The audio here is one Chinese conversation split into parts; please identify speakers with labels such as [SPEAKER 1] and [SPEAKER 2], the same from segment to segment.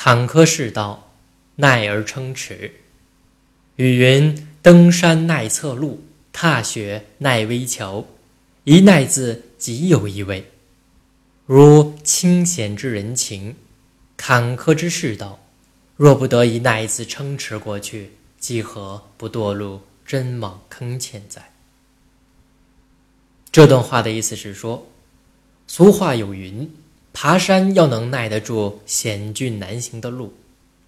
[SPEAKER 1] 坎坷世道，耐而撑持。语云：“登山耐侧路，踏雪耐危桥。”一耐字极有意味。如清闲之人情，坎坷之世道，若不得一耐字撑持过去，几何不堕入真莽坑堑哉？这段话的意思是说，俗话有云。爬山要能耐得住险峻难行的路，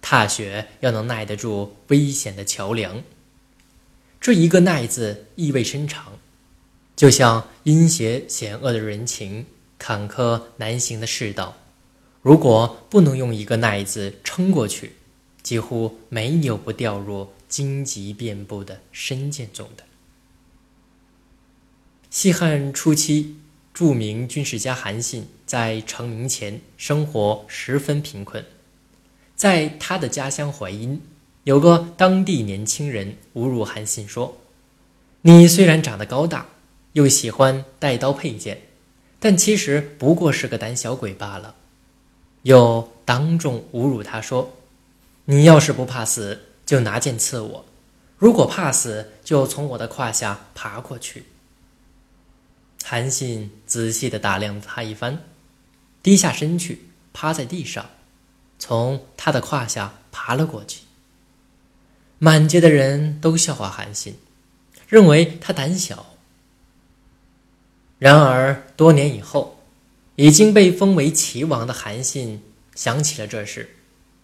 [SPEAKER 1] 踏雪要能耐得住危险的桥梁。这一个“耐”字意味深长，就像阴邪险恶的人情、坎坷难行的世道，如果不能用一个“耐”字撑过去，几乎没有不掉入荆棘遍布的深涧中的。西汉初期。著名军事家韩信在成名前生活十分贫困，在他的家乡淮阴，有个当地年轻人侮辱韩信说：“你虽然长得高大，又喜欢带刀佩剑，但其实不过是个胆小鬼罢了。”又当众侮辱他说：“你要是不怕死，就拿剑刺我；如果怕死，就从我的胯下爬过去。”韩信仔细的打量他一番，低下身去，趴在地上，从他的胯下爬了过去。满街的人都笑话韩信，认为他胆小。然而多年以后，已经被封为齐王的韩信想起了这事，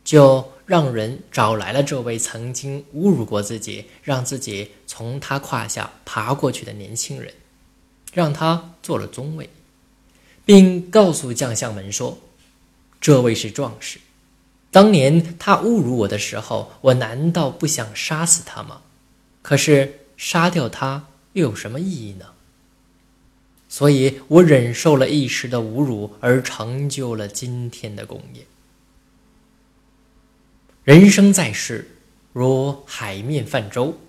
[SPEAKER 1] 就让人找来了这位曾经侮辱过自己、让自己从他胯下爬过去的年轻人。让他做了中尉，并告诉将相们说：“这位是壮士，当年他侮辱我的时候，我难道不想杀死他吗？可是杀掉他又有什么意义呢？所以我忍受了一时的侮辱，而成就了今天的功业。人生在世，如海面泛舟，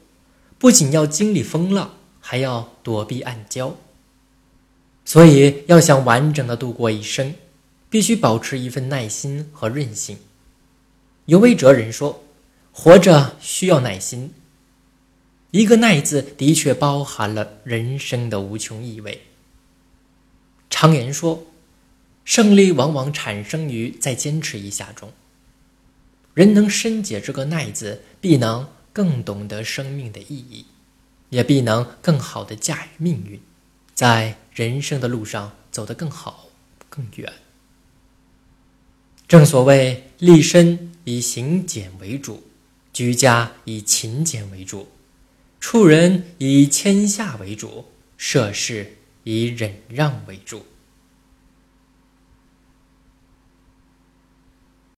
[SPEAKER 1] 不仅要经历风浪，还要躲避暗礁。”所以，要想完整的度过一生，必须保持一份耐心和韧性。有位哲人说：“活着需要耐心。”一个“耐”字的确包含了人生的无穷意味。常言说：“胜利往往产生于再坚持一下中。”人能深解这个“耐”字，必能更懂得生命的意义，也必能更好的驾驭命运。在人生的路上走得更好、更远。正所谓立身以行俭为主，居家以勤俭为主，处人以谦下为主，涉世以忍让为主。